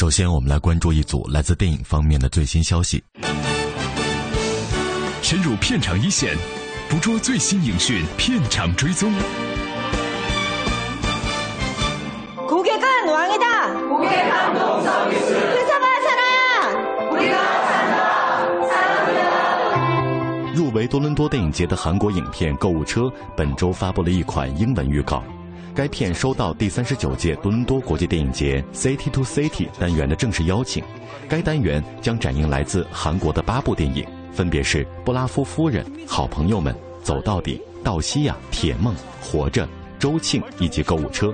首先，我们来关注一组来自电影方面的最新消息。深入片场一线，捕捉最新影讯，片场追踪。 고객은 왕이다. 고객 감동 서비스. 회사가 살아야. 우리가 入围多伦多电影节的韩国影片《购物车》本周发布了一款英文预告。 该片收到第三十九届多伦多国际电影节 City to City 单元的正式邀请。该单元将展映来自韩国的八部电影，分别是《布拉夫夫人》《好朋友们》《走到底》《道西亚》《铁梦》《活着》《周庆》以及《购物车》。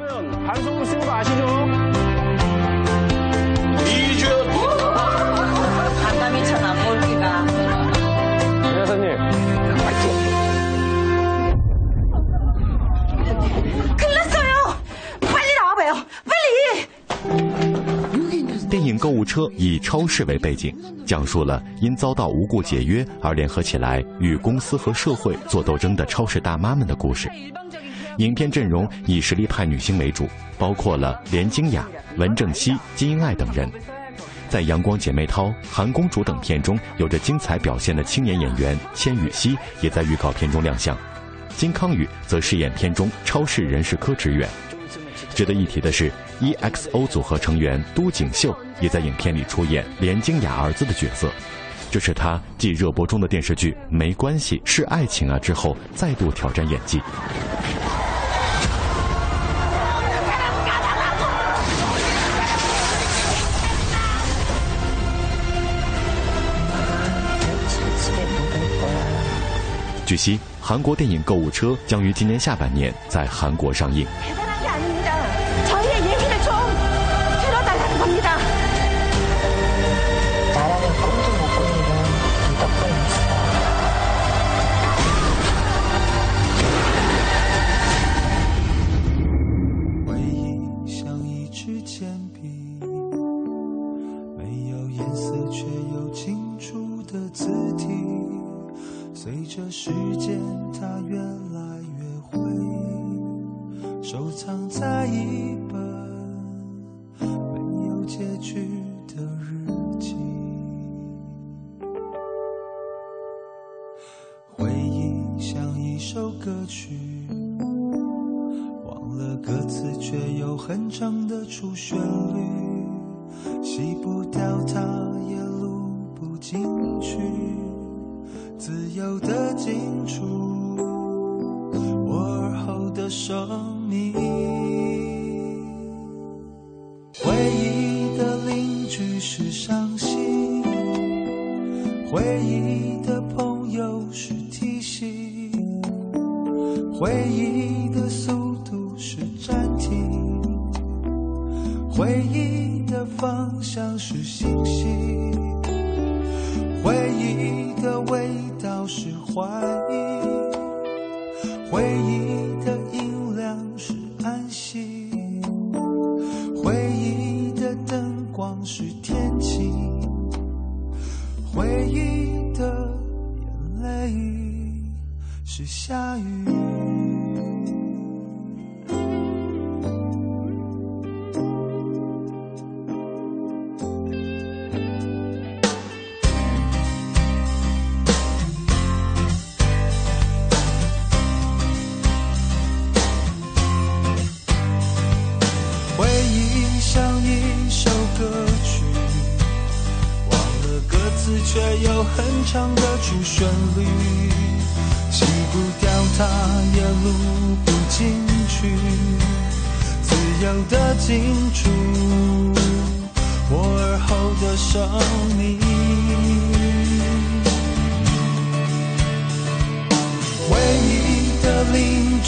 购物车》以超市为背景，讲述了因遭到无故解约而联合起来与公司和社会做斗争的超市大妈们的故事。影片阵容以实力派女星为主，包括了连京雅、文正熙、金英爱等人。在《阳光姐妹淘》《韩公主》等片中有着精彩表现的青年演员千羽熙也在预告片中亮相，金康宇则饰演片中超市人事科职员。值得一提的是，EXO 组合成员都景秀也在影片里出演连京雅儿子的角色，这是他继热播中的电视剧《没关系是爱情啊》之后再度挑战演技。据悉，韩国电影《购物车》将于今年下半年在韩国上映。颜色却又清楚的字体。随着时间，它越来越灰，收藏在一本没有结局的日记。回忆像一首歌曲。忘了歌词，却又很长的出旋律，出我耳后的生命。回忆的邻居是伤心，回忆的朋友是提醒。回忆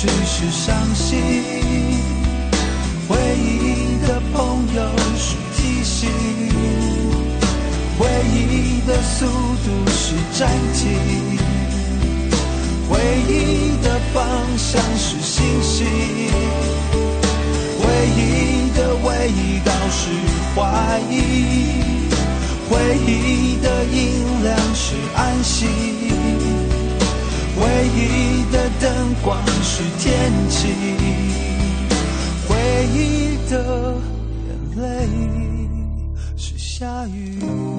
只是伤心。回忆的朋友是提醒，回忆的速度是暂停，回忆的方向是星星，回忆的味道是怀疑，回忆的音量是安心，唯一的灯光是天气，唯一的眼泪是下雨。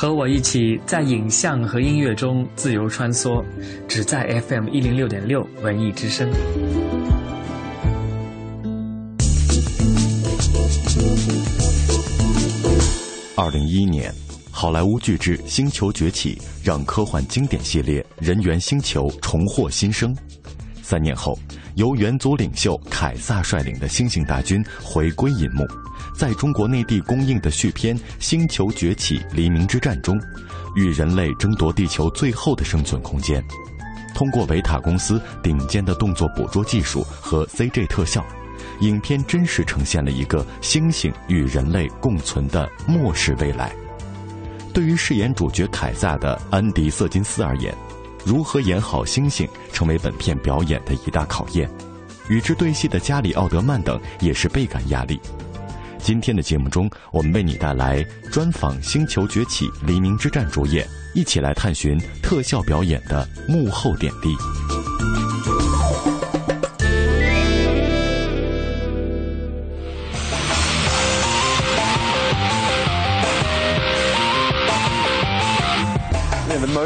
和我一起在影像和音乐中自由穿梭，只在 FM 一零六点六文艺之声。二零一一年，好莱坞巨制《星球崛起》让科幻经典系列《人猿星球》重获新生。三年后，由元祖领袖凯撒率领的星星大军回归银幕，在中国内地公映的续篇《星球崛起：黎明之战》中，与人类争夺地球最后的生存空间。通过维塔公司顶尖的动作捕捉技术和 CG 特效。影片真实呈现了一个猩猩与人类共存的末世未来。对于饰演主角凯撒的安迪·瑟金斯而言，如何演好星星成为本片表演的一大考验。与之对戏的加里·奥德曼等也是倍感压力。今天的节目中，我们为你带来专访《星球崛起：黎明之战》主演，一起来探寻特效表演的幕后点滴。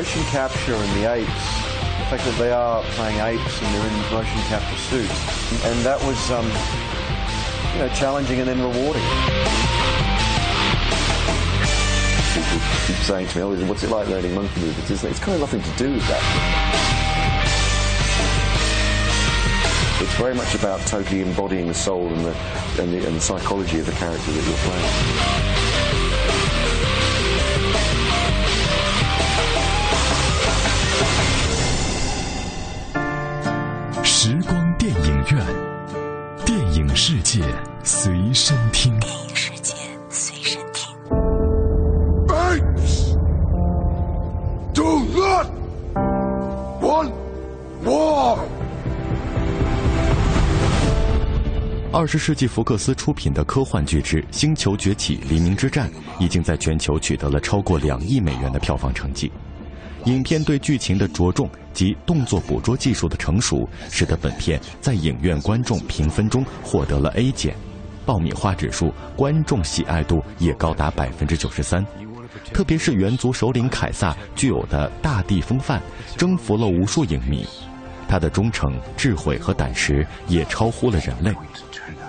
Motion capture and the apes, the fact that they are playing apes and they're in motion capture suits, and that was, um, you know, challenging and then rewarding. People keep saying to me, "Oh, what's it like learning monkey movements?" It's, it's kind of nothing to do with that. It's very much about totally embodying the soul and the, and the, and the psychology of the character that you're playing. “界随身听。电影世界随身听。one 二十世纪福克斯出品的科幻巨制《星球崛起：黎明之战》已经在全球取得了超过两亿美元的票房成绩。影片对剧情的着重及动作捕捉技术的成熟，使得本片在影院观众评分中获得了 A 减，爆米花指数、观众喜爱度也高达百分之九十三。特别是猿族首领凯撒具有的大地风范，征服了无数影迷。他的忠诚、智慧和胆识也超乎了人类。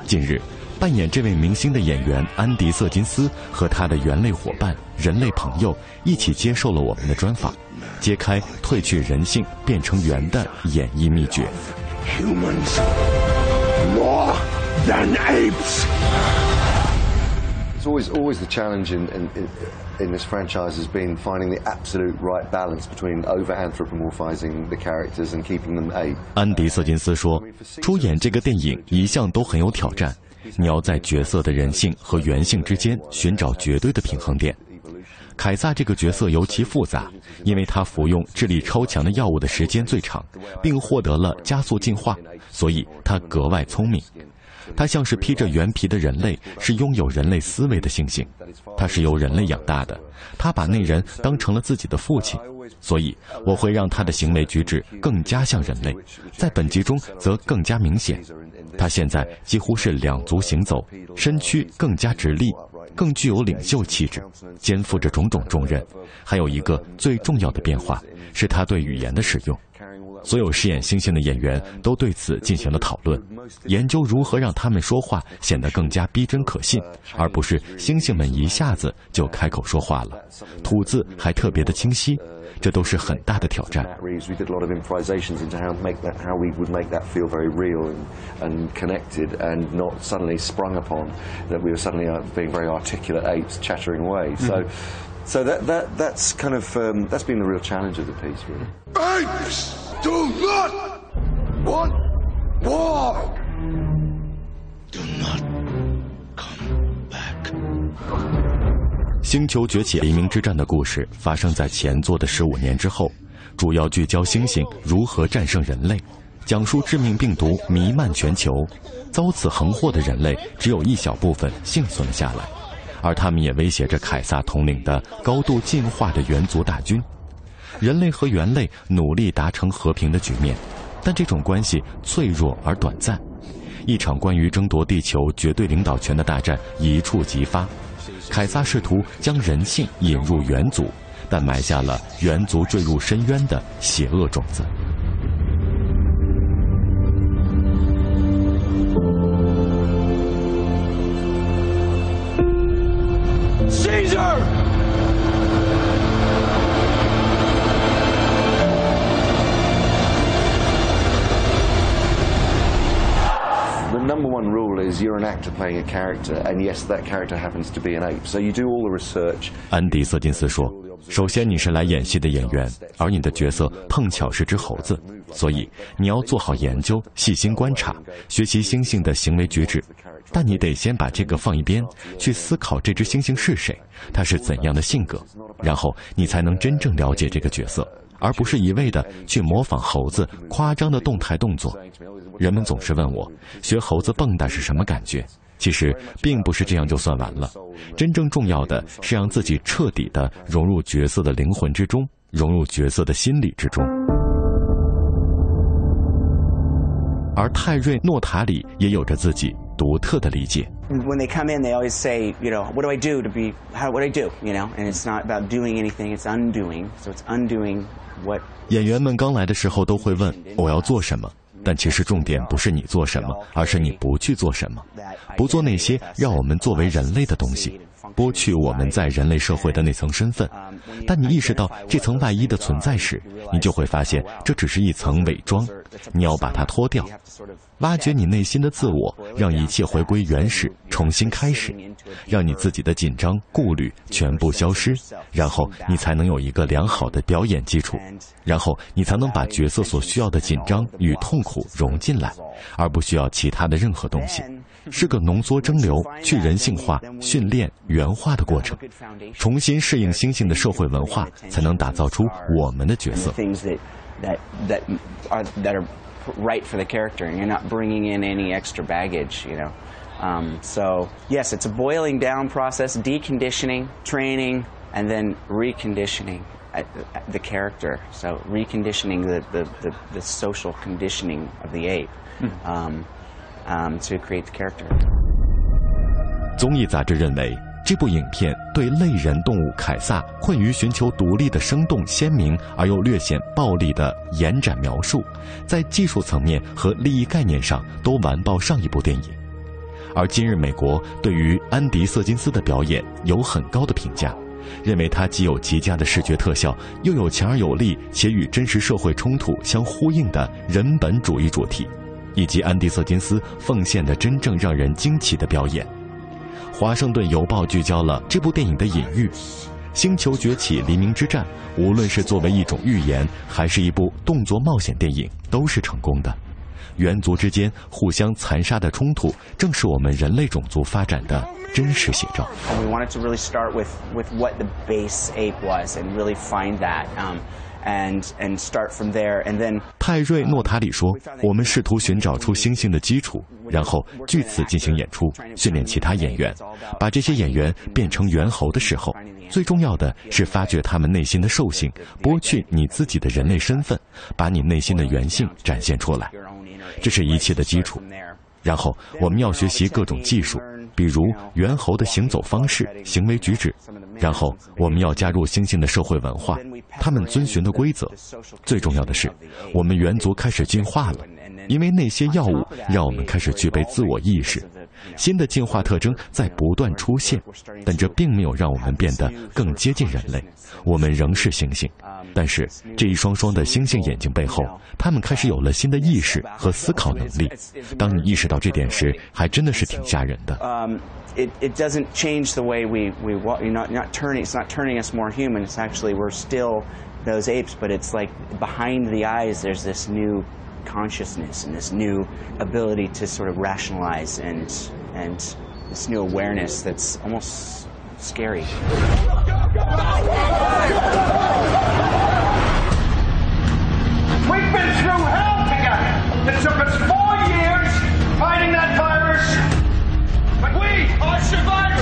近日，扮演这位明星的演员安迪·瑟金斯和他的猿类伙伴、人类朋友一起接受了我们的专访，揭开褪去人性变成猿的演绎秘诀。Humans more than apes. It's always always the challenge in, in, in, this franchise has been finding the absolute right balance between over anthropomorphizing the characters and keeping them ape. 安迪·瑟金斯说：“出演这个电影一向都很有挑战，你要在角色的人性和原性之间寻找绝对的平衡点。凯撒这个角色尤其复杂，因为他服用智力超强的药物的时间最长，并获得了加速进化，所以他格外聪明。他像是披着原皮的人类，是拥有人类思维的猩猩。他是由人类养大的，他把那人当成了自己的父亲，所以我会让他的行为举止更加像人类。在本集中则更加明显，他现在几乎是两足行走，身躯更加直立，更具有领袖气质，肩负着种种重任。还有一个最重要的变化是他对语言的使用。所有饰演猩猩的演员都对此进行了讨论，研究如何让他们说话显得更加逼真可信，而不是猩猩们一下子就开口说话了，吐字还特别的清晰，这都是很大的挑战。Uh, so that that that's kind of um, that's been the real challenge of the piece, really. Apes do not want war. Do not come back. 星球崛起黎明之战的故事发生在前作的十五年之后，主要聚焦猩猩如何战胜人类，讲述致命病毒弥漫全球，遭此横祸的人类只有一小部分幸存了下来，而他们也威胁着凯撒统领的高度进化的猿族大军。人类和猿类努力达成和平的局面，但这种关系脆弱而短暂。一场关于争夺地球绝对领导权的大战一触即发。凯撒试图将人性引入猿族，但埋下了猿族坠入深渊的邪恶种子。You're an actor playing a character, and yes, that character happens to be an ape. So you do all the research. 安迪·瑟金斯说：“首先，你是来演戏的演员，而你的角色碰巧是只猴子，所以你要做好研究，细心观察，学习猩猩的行为举止。但你得先把这个放一边，去思考这只猩猩是谁，它是怎样的性格，然后你才能真正了解这个角色，而不是一味的去模仿猴子夸张的动态动作。人们总是问我，学猴子蹦跶是什么感觉？”其实并不是这样就算完了，真正重要的是让自己彻底的融入角色的灵魂之中，融入角色的心理之中。而泰瑞·诺塔里也有着自己独特的理解。When they come in, they always say, you know, what do I do to be? How what do I do? You know, and it's not about doing anything; it's undoing. So it's undoing what 演员们刚来的时候都会问我要做什么，但其实重点不是你做什么，而是你不去做什么，不做那些让我们作为人类的东西，剥去我们在人类社会的那层身份。但你意识到这层外衣的存在时，你就会发现这只是一层伪装，你要把它脱掉，挖掘你内心的自我，让一切回归原始，重新开始，让你自己的紧张、顾虑全部消失，然后你才能有一个良好的表演基础，然后你才能把角色所需要的紧张与痛苦融进来，而不需要其他的任何东西。是个浓缩蒸馏、去人性化、训练、原化的过程，重新适应猩猩的社会文化，才能打造出我们的角色。things that that that are that are right for the character, and you're not bringing in any extra baggage, you know. Um, so yes, it's a boiling down process, deconditioning, training, and then reconditioning at- at the character. So reconditioning the, the, the, the social conditioning of the ape um, um, to create the character. 综艺杂志认为，这部影片对类人动物凯撒困于寻求独立的生动、鲜明而又略显暴力的延展描述，在技术层面和利益概念上都完爆上一部电影。 而今日美国对于安迪·瑟金斯的表演有很高的评价，认为他既有极佳的视觉特效，又有强而有力且与真实社会冲突相呼应的人本主义主题，以及安迪·瑟金斯奉献的真正让人惊奇的表演。《华盛顿邮报》聚焦了这部电影的隐喻，《星球崛起：黎明之战》无论是作为一种预言，还是一部动作冒险电影，都是成功的。猿族之间互相残杀的冲突，正是我们人类种族发展的真实写照。We wanted to really start with, with what the base ape was and really find that um, 泰瑞·诺塔里说：“我们试图寻找出猩猩的基础，然后据此进行演出，训练其他演员，把这些演员变成猿猴的时候，最重要的是发掘他们内心的兽性，剥去你自己的人类身份，把你内心的原性展现出来。这是一切的基础。然后我们要学习各种技术，比如猿猴的行走方式、行为举止。然后我们要加入猩猩的社会文化，他们遵循的规则。最重要的是，我们猿族开始进化了，因为那些药物让我们开始具备自我意识。新的进化特征在不断出现，但这并没有让我们变得更接近人类。我们仍是猩猩，但是这一双双的猩猩眼睛背后，他们开始有了新的意识和思考能力。当你意识到这点时，还真的是挺吓人的。um, it, it doesn't change the way we, we walk. You're not, not turning, it's not turning us more human. It's actually, we're still those apes, but it's like behind the eyes, there's this new consciousness and this new ability to sort of rationalize and, and this new awareness that's almost scary. We've been through hell together. It took us four years fighting that virus, but we are survivors.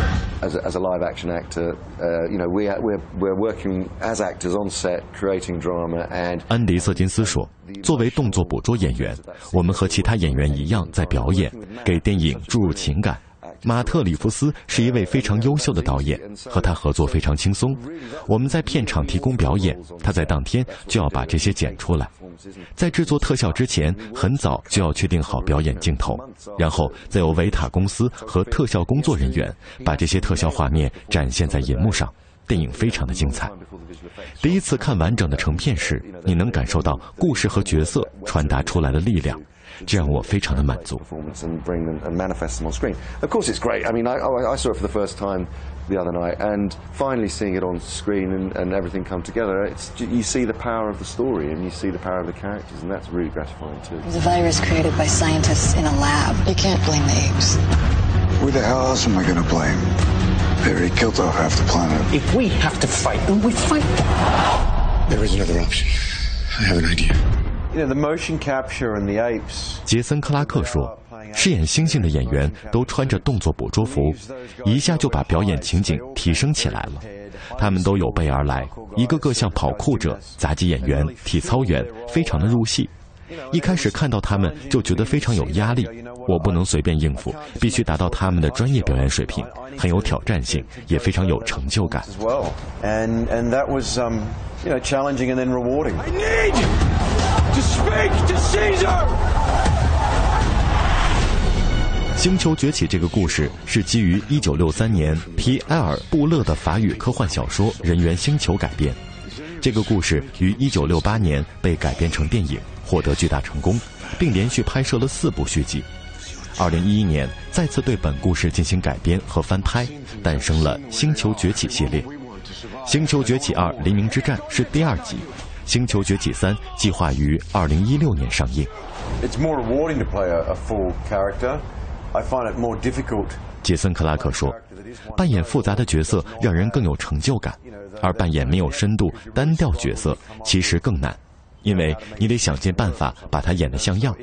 As a, as a live action actor, uh, you know, we, we're, we're working as actors on set, creating drama, and 安迪·瑟金斯说：“作为动作捕捉演员，我们和其他演员一样在表演，给电影注入情感。马特·里夫斯是一位非常优秀的导演，和他合作非常轻松。我们在片场提供表演，他在当天就要把这些剪出来。在制作特效之前，很早就要确定好表演镜头，然后再由维塔公司和特效工作人员把这些特效画面展现在银幕上。电影非常的精彩。第一次看完整的成片时，你能感受到故事和角色传达出来的力量。”这让我非常的满足。 and bring them and manifest them on screen. Of course, it's great. I mean, I, I, I saw it for the first time the other night, and finally seeing it on screen and, and everything come together, it's, you see the power of the story and you see the power of the characters, and that's really gratifying too. It was a virus created by scientists in a lab. You can't blame the apes. Who the hell else am I gonna blame? They already killed off half the planet. If we have to fight them, we fight them. There is another option. I have an idea. You know, the motion capture and the apes. 杰森·克拉克说：“饰演猩猩的演员都穿着动作捕捉服，一下就把表演情景提升起来了。他们都有备而来，一个个像跑酷者、杂技演员、体操员，非常的入戏。一开始看到他们就觉得非常有压力，我不能随便应付，必须达到他们的专业表演水平，很有挑战性，也非常有成就感。And and that was um, you know challenging and then rewarding. I need to speak to Caesar.《星球崛起》这个故事是基于1963年皮埃尔·布勒的法语科幻小说《人猿星球》改编。这个故事于1968年被改编成电影，获得巨大成功，并连续拍摄了四部续集。2011年再次对本故事进行改编和翻拍，诞生了《星球崛起》系列。《星球崛起二：黎明之战》是第二集，《星球崛起三》计划于2016年上映。It's more rewarding to play a, a full character. I find it more difficult. 杰森·克拉克说：“扮演复杂的角色让人更有成就感，而扮演没有深度、单调角色其实更难，因为你得想尽办法把它演得像样。”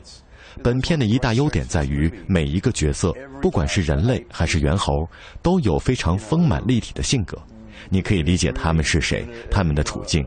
本片的一大优点在于，每一个角色，不管是人类还是猿猴，都有非常丰满立体的性格。你可以理解他们是谁，他们的处境，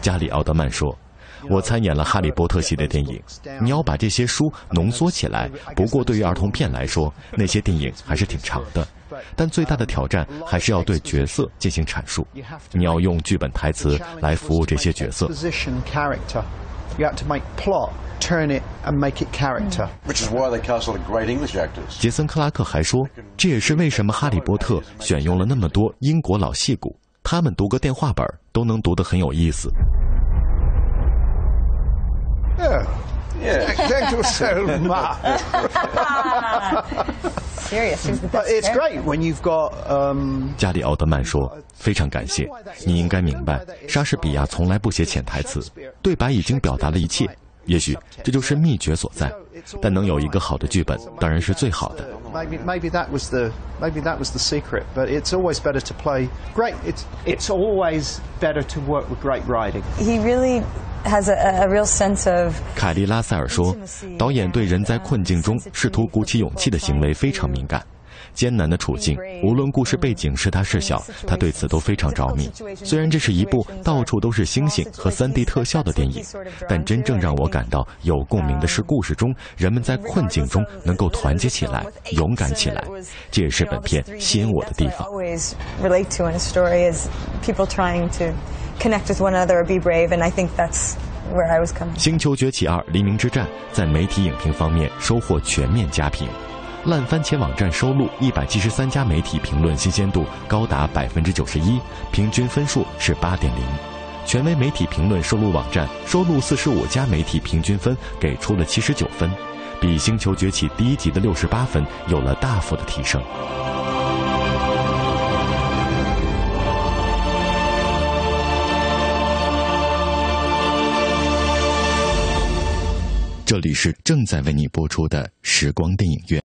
加里奥德曼说：“我参演了《哈利波特》系列电影，你要把这些书浓缩起来。不过对于儿童片来说，那些电影还是挺长的。但最大的挑战还是要对角色进行阐述。你要用剧本台词来服务这些角色。” Position character. You have to make plot, turn it and make it character. Which is why they cast a lot of great English actors. 杰森·克拉克还说，这也是为什么《哈利波特》选用了那么多英国老戏骨，他们读个电话本都能读得很有意思。Yeah. Yeah. Thank you so much. Serious. It's great when you've got um, 加里奥德曼说：“非常感谢，你应该明白，莎士比亚从来不写潜台词，对白已经表达了一切。也许这就是秘诀所在。但能有一个好的剧本，当然是最好的。maybe maybe that was the maybe that was the secret. But it's always better to play great. It's it's always better to work with great writing. He really has a, a real sense of 凯莉·拉塞尔说：“导演对人在困境中试图鼓起勇气的行为非常敏感。 艰难的处境，无论故事背景是大是小，他对此都非常着迷。虽然这是一部到处都是星星和 3D 特效的电影，但真正让我感到有共鸣的是故事中人们在困境中能够团结起来、勇敢起来。这也是本片吸引我的地方。”星球崛起二：黎明之战》在媒体影评方面收获全面佳评。烂番茄网站收录一百七十三家媒体评论，新鲜度高达百分之九十一，平均分数是八点零。权威媒体评论收录网站收录四十五家媒体，平均分给出了七十九分，比《星球崛起》第一集的六十八分有了大幅的提升。这里是正在为你播出的时光电影院。